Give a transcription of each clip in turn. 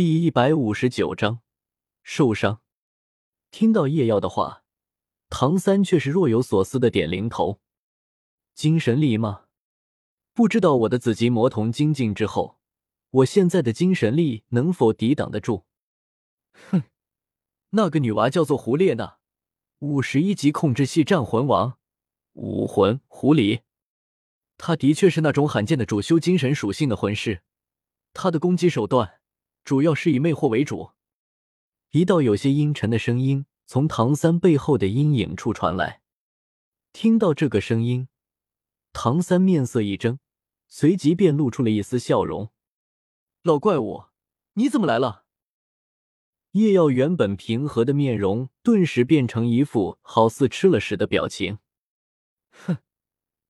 第一百五十九章受伤。听到叶耀的话，唐三却是若有所思的点零头。精神力吗？不知道我的紫极魔瞳精进之后，我现在的精神力能否抵挡得住？哼，那个女娃叫做胡列娜，五十一级控制系战魂王，武魂狐狸。她的确是那种罕见的主修精神属性的魂师，她的攻击手段。主要是以魅惑为主。一道有些阴沉的声音从唐三背后的阴影处传来。听到这个声音，唐三面色一怔，随即便露出了一丝笑容：“老怪物，你怎么来了？”叶耀原本平和的面容顿时变成一副好似吃了屎的表情。哼，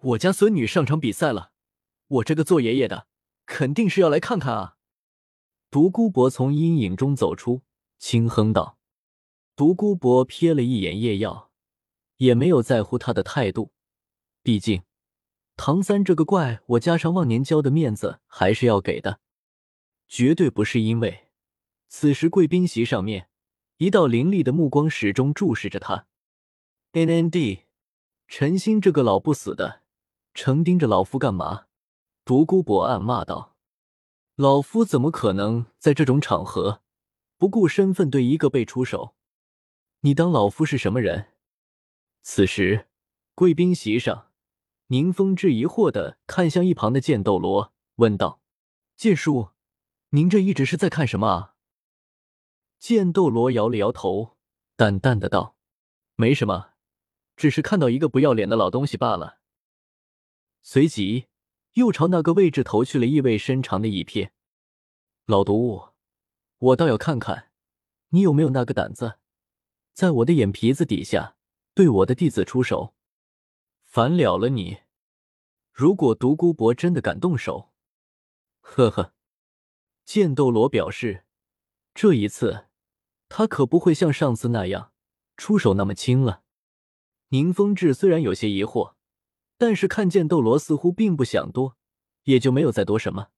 我家孙女上场比赛了，我这个做爷爷的肯定是要来看看啊。独孤博从阴影中走出，轻哼道：“独孤博瞥了一眼叶耀，也没有在乎他的态度。毕竟，唐三这个怪我加上忘年交的面子还是要给的，绝对不是因为。”此时，贵宾席上面，一道凌厉的目光始终注视着他。N N D，陈心这个老不死的，成盯着老夫干嘛？独孤博暗骂道。老夫怎么可能在这种场合不顾身份对一个辈出手？你当老夫是什么人？此时，贵宾席上，宁风致疑惑的看向一旁的剑斗罗，问道：“剑叔，您这一直是在看什么啊？”剑斗罗摇了摇头，淡淡的道：“没什么，只是看到一个不要脸的老东西罢了。”随即。又朝那个位置投去了意味深长的一瞥。老毒物，我倒要看看你有没有那个胆子，在我的眼皮子底下对我的弟子出手。反了了你！如果独孤博真的敢动手，呵呵。剑斗罗表示，这一次他可不会像上次那样出手那么轻了。宁风致虽然有些疑惑。但是看见斗罗似乎并不想多，也就没有再多什么。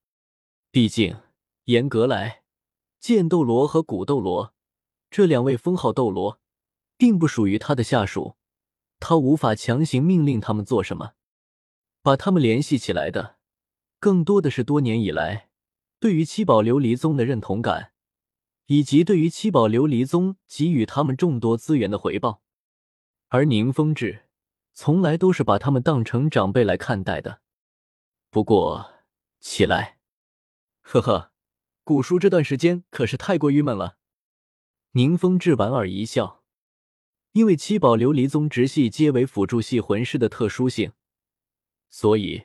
毕竟严格来，剑斗罗和古斗罗这两位封号斗罗，并不属于他的下属，他无法强行命令他们做什么。把他们联系起来的，更多的是多年以来对于七宝琉璃宗的认同感，以及对于七宝琉璃宗给予他们众多资源的回报。而宁风致。从来都是把他们当成长辈来看待的。不过，起来，呵呵，古叔这段时间可是太过郁闷了。宁风致莞尔一笑，因为七宝琉璃宗直系皆为辅助系魂师的特殊性，所以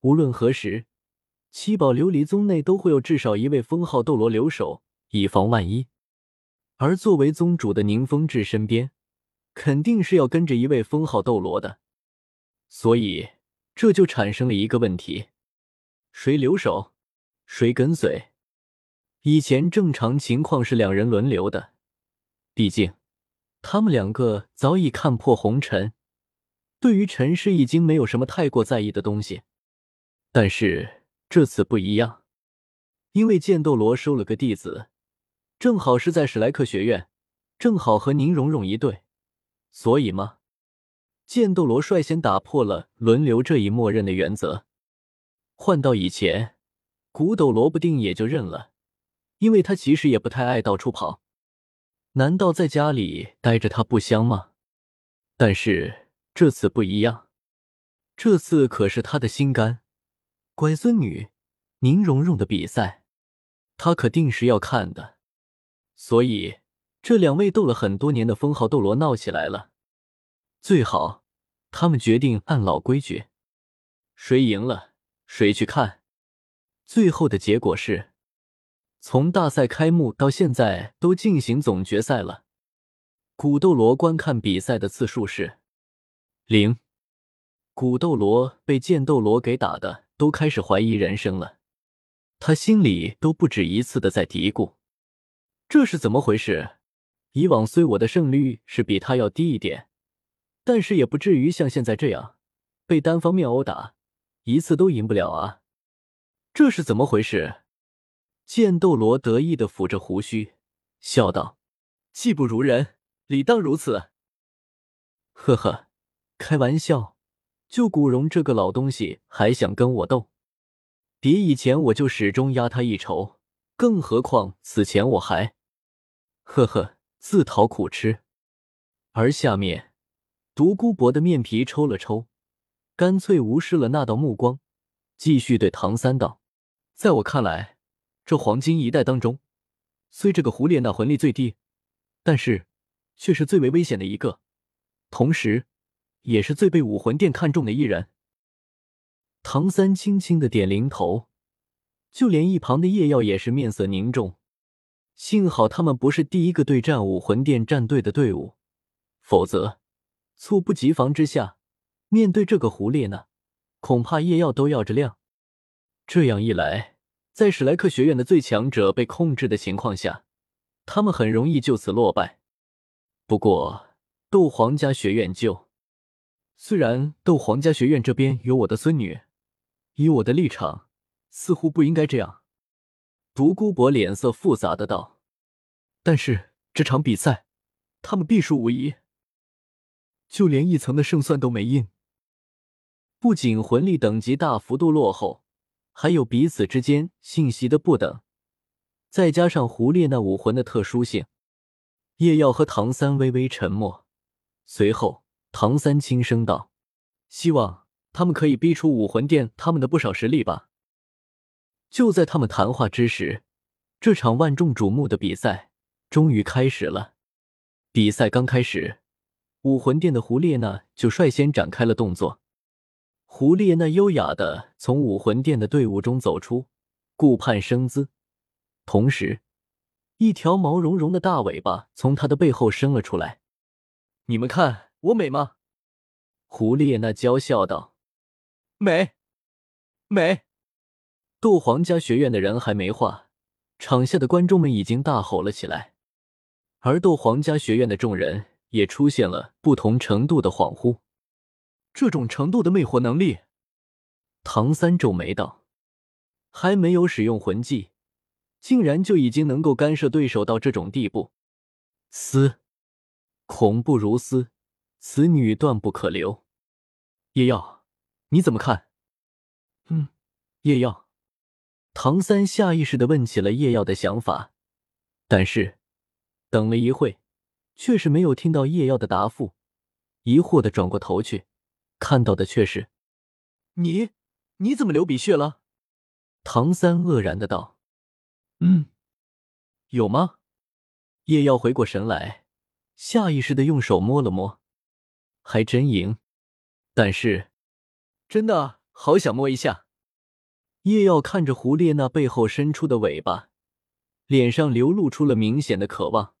无论何时，七宝琉璃宗内都会有至少一位封号斗罗留守，以防万一。而作为宗主的宁风致身边。肯定是要跟着一位封号斗罗的，所以这就产生了一个问题：谁留守，谁跟随？以前正常情况是两人轮流的，毕竟他们两个早已看破红尘，对于尘世已经没有什么太过在意的东西。但是这次不一样，因为剑斗罗收了个弟子，正好是在史莱克学院，正好和宁荣荣一对。所以吗？剑斗罗率先打破了轮流这一默认的原则。换到以前，古斗罗不定也就认了，因为他其实也不太爱到处跑。难道在家里待着他不香吗？但是这次不一样，这次可是他的心肝乖孙女宁荣荣的比赛，他可定是要看的。所以。这两位斗了很多年的封号斗罗闹起来了，最好他们决定按老规矩，谁赢了谁去看。最后的结果是，从大赛开幕到现在都进行总决赛了，古斗罗观看比赛的次数是零，古斗罗被剑斗罗给打的都开始怀疑人生了，他心里都不止一次的在嘀咕，这是怎么回事？以往虽我的胜率是比他要低一点，但是也不至于像现在这样被单方面殴打，一次都赢不了啊！这是怎么回事？剑斗罗得意的抚着胡须，笑道：“技不如人，理当如此。”呵呵，开玩笑，就古荣这个老东西还想跟我斗？别以前我就始终压他一筹，更何况此前我还……呵呵，自讨苦吃。而下面，独孤博的面皮抽了抽，干脆无视了那道目光，继续对唐三道：“在我看来，这黄金一代当中，虽这个胡列娜魂力最低，但是却是最为危险的一个，同时，也是最被武魂殿看中的一人。”唐三轻轻的点灵头，就连一旁的叶耀也是面色凝重。幸好他们不是第一个对战武魂殿战队的队伍。否则，猝不及防之下，面对这个胡列娜，恐怕夜耀都要着亮。这样一来，在史莱克学院的最强者被控制的情况下，他们很容易就此落败。不过，斗皇家学院就虽然斗皇家学院这边有我的孙女，以我的立场，似乎不应该这样。独孤博脸色复杂的道：“但是这场比赛，他们必输无疑。”就连一层的胜算都没印，不仅魂力等级大幅度落后，还有彼此之间信息的不等，再加上胡列那武魂的特殊性，叶耀和唐三微微沉默。随后，唐三轻声道：“希望他们可以逼出武魂殿他们的不少实力吧。”就在他们谈话之时，这场万众瞩目的比赛终于开始了。比赛刚开始。武魂殿的胡列娜就率先展开了动作。胡列娜优雅的从武魂殿的队伍中走出，顾盼生姿，同时，一条毛茸茸的大尾巴从她的背后伸了出来。你们看我美吗？胡列娜娇笑道：“美，美。”斗皇家学院的人还没话，场下的观众们已经大吼了起来，而斗皇家学院的众人。也出现了不同程度的恍惚，这种程度的魅惑能力，唐三皱眉道：“还没有使用魂技，竟然就已经能够干涉对手到这种地步，嘶，恐怖如斯，此女断不可留。”叶耀，你怎么看？嗯，叶耀，唐三下意识的问起了叶耀的想法，但是等了一会。却是没有听到叶耀的答复，疑惑的转过头去，看到的却是你，你怎么流鼻血了？唐三愕然的道：“嗯，有吗？”叶耀回过神来，下意识的用手摸了摸，还真赢，但是真的好想摸一下。叶耀看着胡列娜背后伸出的尾巴，脸上流露出了明显的渴望。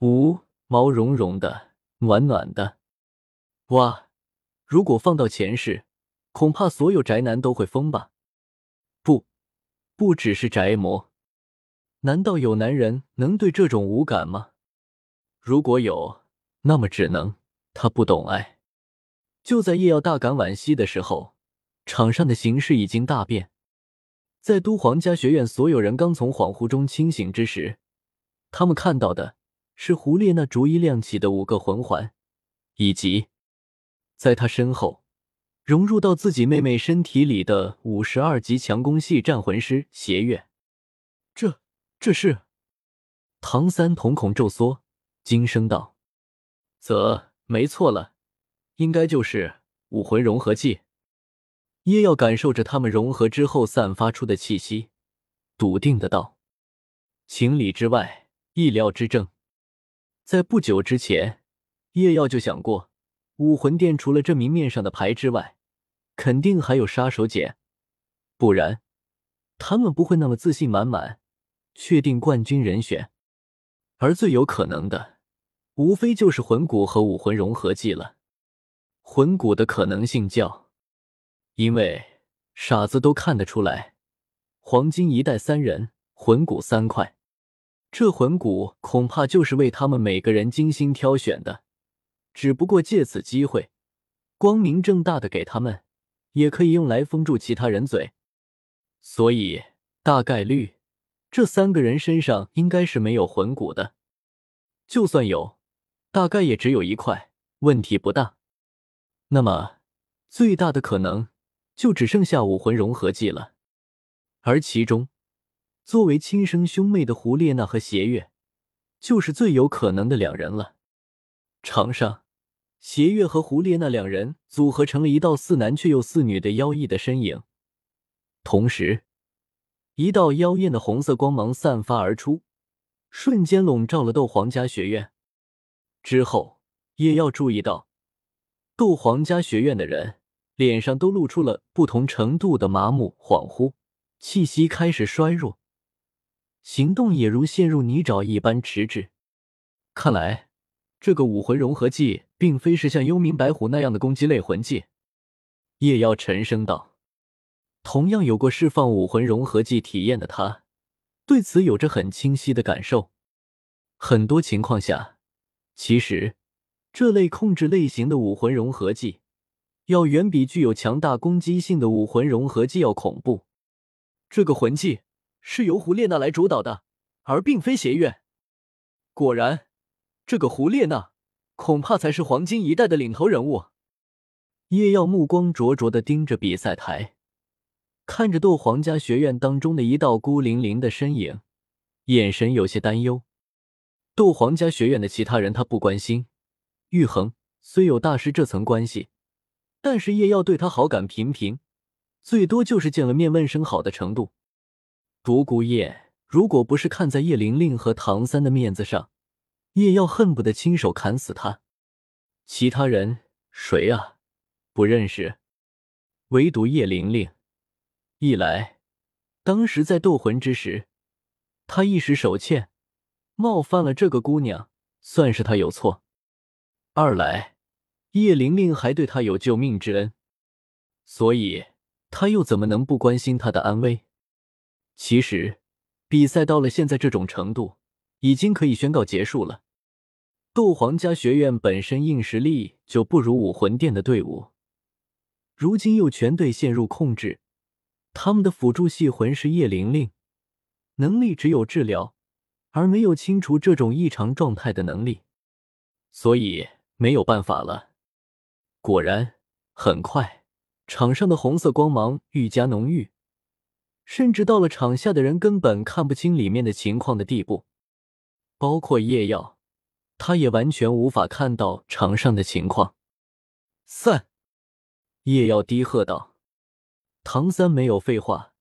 五毛茸茸的，暖暖的，哇！如果放到前世，恐怕所有宅男都会疯吧？不，不只是宅魔，难道有男人能对这种无感吗？如果有，那么只能他不懂爱。就在叶耀大感惋惜的时候，场上的形势已经大变。在都皇家学院所有人刚从恍惚中清醒之时，他们看到的。是胡列娜逐一亮起的五个魂环，以及在她身后融入到自己妹妹身体里的五十二级强攻系战魂师邪月。这这是？唐三瞳孔骤缩，惊声道：“则没错了，应该就是武魂融合技。”叶耀感受着他们融合之后散发出的气息，笃定的道：“情理之外，意料之正。”在不久之前，叶耀就想过，武魂殿除了这明面上的牌之外，肯定还有杀手锏，不然他们不会那么自信满满，确定冠军人选。而最有可能的，无非就是魂骨和武魂融合技了。魂骨的可能性较，因为傻子都看得出来，黄金一代三人，魂骨三块。这魂骨恐怕就是为他们每个人精心挑选的，只不过借此机会，光明正大的给他们，也可以用来封住其他人嘴。所以大概率这三个人身上应该是没有魂骨的，就算有，大概也只有一块，问题不大。那么，最大的可能就只剩下武魂融合技了。而其中，作为亲生兄妹的胡列娜和邪月，就是最有可能的两人了。场上，邪月和胡列娜两人组合成了一道似男却又似女的妖异的身影，同时，一道妖艳的红色光芒散发而出，瞬间笼罩了斗皇家学院。之后，也要注意到，斗皇家学院的人脸上都露出了不同程度的麻木、恍惚，气息开始衰弱，行动也如陷入泥沼一般迟滞。看来。这个武魂融合技并非是像幽冥白虎那样的攻击类魂技，叶妖沉声道。同样有过释放武魂融合技体验的他，对此有着很清晰的感受。很多情况下，其实这类控制类型的武魂融合技，要远比具有强大攻击性的武魂融合技要恐怖。这个魂技是由胡列娜来主导的，而并非邪月。果然。这个胡列娜恐怕才是黄金一代的领头人物。叶耀目光灼灼的盯着比赛台，看着斗皇家学院当中的一道孤零零的身影，眼神有些担忧。斗皇家学院的其他人他不关心。玉衡虽有大师这层关系，但是叶耀对他好感平平，最多就是见了面问声好的程度。独孤雁如果不是看在叶玲玲和唐三的面子上，叶耀恨不得亲手砍死他，其他人谁啊？不认识，唯独叶玲玲。一来，当时在斗魂之时，他一时手欠，冒犯了这个姑娘，算是他有错；二来，叶玲玲还对他有救命之恩，所以他又怎么能不关心她的安危？其实，比赛到了现在这种程度。已经可以宣告结束了。斗皇家学院本身硬实力就不如武魂殿的队伍，如今又全队陷入控制，他们的辅助系魂是叶玲玲，能力只有治疗，而没有清除这种异常状态的能力，所以没有办法了。果然，很快场上的红色光芒愈加浓郁，甚至到了场下的人根本看不清里面的情况的地步。包括叶耀，他也完全无法看到场上的情况。散！叶耀低喝道。唐三没有废话，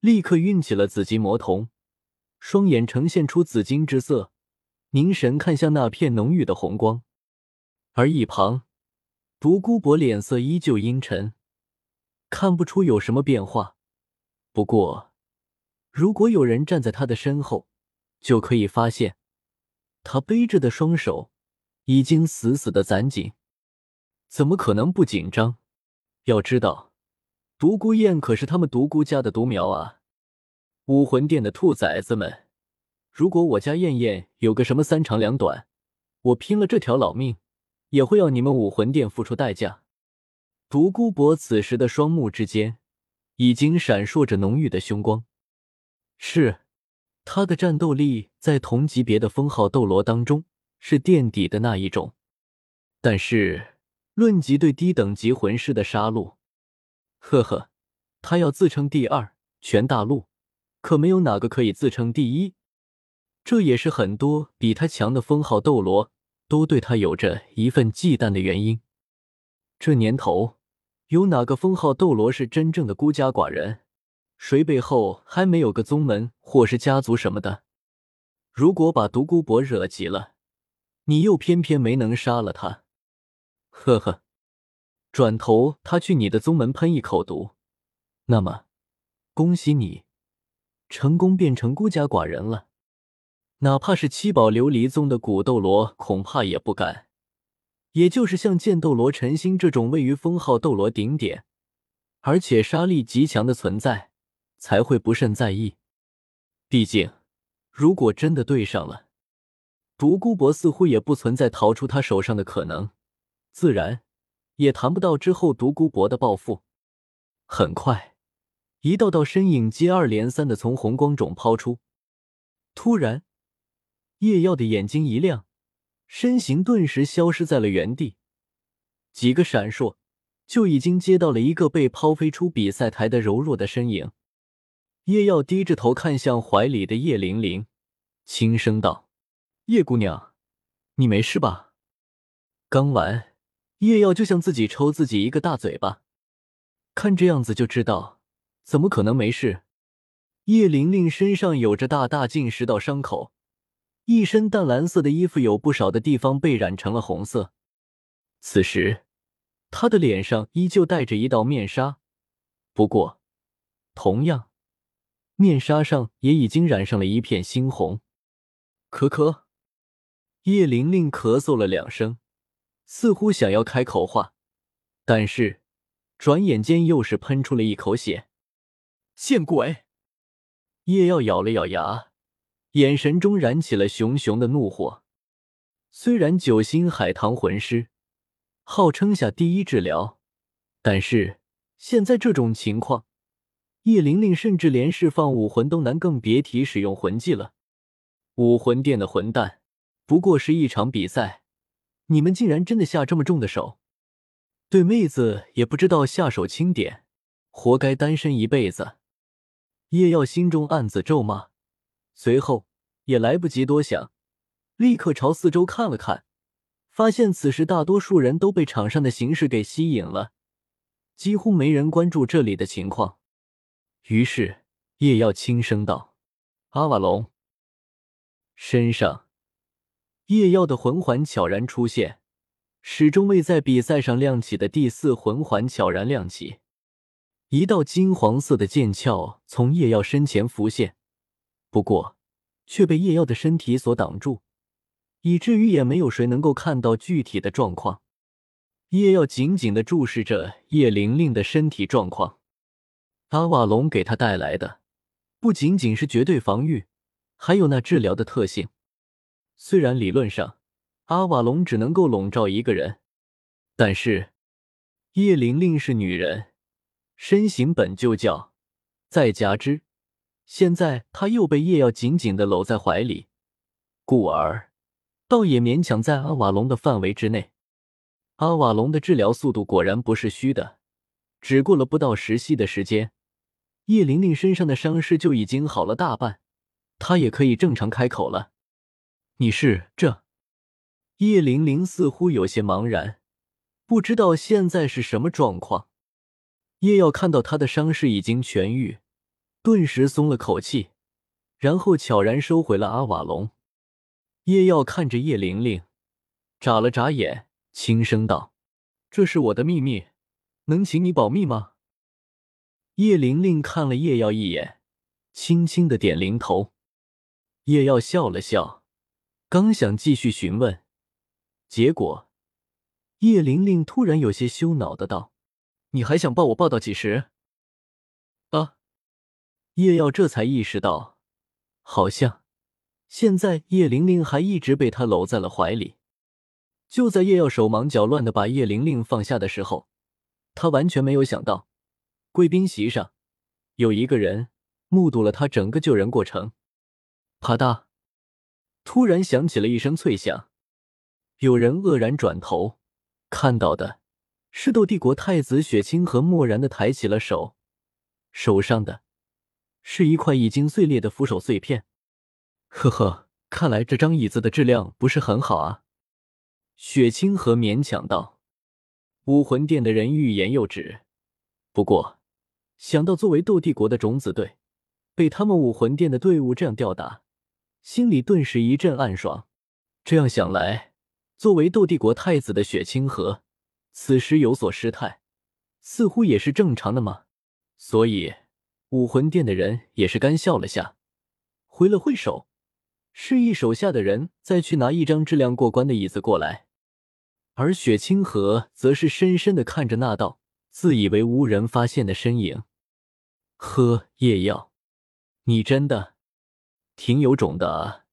立刻运起了紫极魔瞳，双眼呈现出紫金之色，凝神看向那片浓郁的红光。而一旁，独孤博脸色依旧阴沉，看不出有什么变化。不过，如果有人站在他的身后，就可以发现。他背着的双手已经死死的攒紧，怎么可能不紧张？要知道，独孤雁可是他们独孤家的独苗啊！武魂殿的兔崽子们，如果我家燕燕有个什么三长两短，我拼了这条老命也会要你们武魂殿付出代价！独孤博此时的双目之间已经闪烁着浓郁的凶光，是。他的战斗力在同级别的封号斗罗当中是垫底的那一种，但是论及对低等级魂师的杀戮，呵呵，他要自称第二，全大陆可没有哪个可以自称第一。这也是很多比他强的封号斗罗都对他有着一份忌惮的原因。这年头，有哪个封号斗罗是真正的孤家寡人？谁背后还没有个宗门或是家族什么的？如果把独孤博惹急了，你又偏偏没能杀了他，呵呵，转头他去你的宗门喷一口毒，那么恭喜你，成功变成孤家寡人了。哪怕是七宝琉璃宗的古斗罗，恐怕也不敢。也就是像剑斗罗陈星这种位于封号斗罗顶点，而且杀力极强的存在。才会不甚在意。毕竟，如果真的对上了，独孤博似乎也不存在逃出他手上的可能，自然也谈不到之后独孤博的报复。很快，一道道身影接二连三的从红光中抛出，突然，叶耀的眼睛一亮，身形顿时消失在了原地。几个闪烁，就已经接到了一个被抛飞出比赛台的柔弱的身影。叶耀低着头看向怀里的叶玲玲，轻声道：“叶姑娘，你没事吧？”刚完，叶耀就向自己抽自己一个大嘴巴，看这样子就知道，怎么可能没事？叶玲玲身上有着大大近十道伤口，一身淡蓝色的衣服有不少的地方被染成了红色。此时。他的脸上依旧带着一道面纱，不过，同样，面纱上也已经染上了一片猩红。咳咳，叶玲玲咳嗽了两声，似乎想要开口话，但是，转眼间又是喷出了一口血。见鬼！叶耀咬了咬牙，眼神中燃起了熊熊的怒火。虽然九星海棠魂师。号称下第一治疗，但是现在这种情况，叶玲玲甚至连释放武魂都难，更别提使用魂技了。武魂殿的混蛋，不过是一场比赛，你们竟然真的下这么重的手？对妹子也不知道下手轻点，活该单身一辈子。叶耀心中暗自咒骂，随后也来不及多想，立刻朝四周看了看。发现此时大多数人都被场上的形势给吸引了，几乎没人关注这里的情况。于是叶耀轻声道：“阿瓦隆。”身上叶耀的魂环悄然出现，始终未在比赛上亮起的第四魂环悄然亮起，一道金黄色的剑鞘从叶耀身前浮现，不过却被叶耀的身体所挡住。以至于也没有谁能够看到具体的状况。叶耀紧紧的注视着叶玲玲的身体状况。阿瓦隆给他带来的不仅仅是绝对防御，还有那治疗的特性。虽然理论上阿瓦隆只能够笼罩一个人，但是叶玲玲是女人，身形本就较，再加之现在他又被叶耀紧紧的搂在怀里，故而。倒也勉强在阿瓦隆的范围之内。阿瓦隆的治疗速度果然不是虚的，只过了不到十息的时间，叶玲玲身上的伤势就已经好了大半，她也可以正常开口了。你是这？叶玲玲似乎有些茫然，不知道现在是什么状况。叶耀看到她的伤势已经痊愈，顿时松了口气，然后悄然收回了阿瓦隆。叶耀看着叶玲玲，眨了眨眼，轻声道：“这是我的秘密，能请你保密吗？”叶玲玲看了叶耀一眼，轻轻的点零头。叶耀笑了笑，刚想继续询问，结果叶玲玲突然有些羞恼的道：“你还想抱我抱到几时？”叶耀这才意识到，好像。现在叶玲玲还一直被他搂在了怀里。就在叶耀手忙脚乱的把叶玲玲放下的时候，他完全没有想到，贵宾席上有一个人目睹了他整个救人过程。啪嗒，突然响起了一声脆响，有人愕然转头，看到的是斗帝国太子雪清河漠然的抬起了手，手上的是一块已经碎裂的扶手碎片。呵呵，看来这张椅子的质量不是很好啊。雪清河勉强道：“武魂殿的人欲言又止。不过，想到作为斗帝国的种子队，被他们武魂殿的队伍这样吊打，心里顿时一阵暗爽。这样想来，作为斗帝国太子的雪清河，此时有所失态，似乎也是正常的嘛。所以，武魂殿的人也是干笑了下，挥了挥手。”示意手下的人再去拿一张质量过关的椅子过来，而雪清河则是深深的看着那道自以为无人发现的身影。喝夜药，你真的挺有种的啊！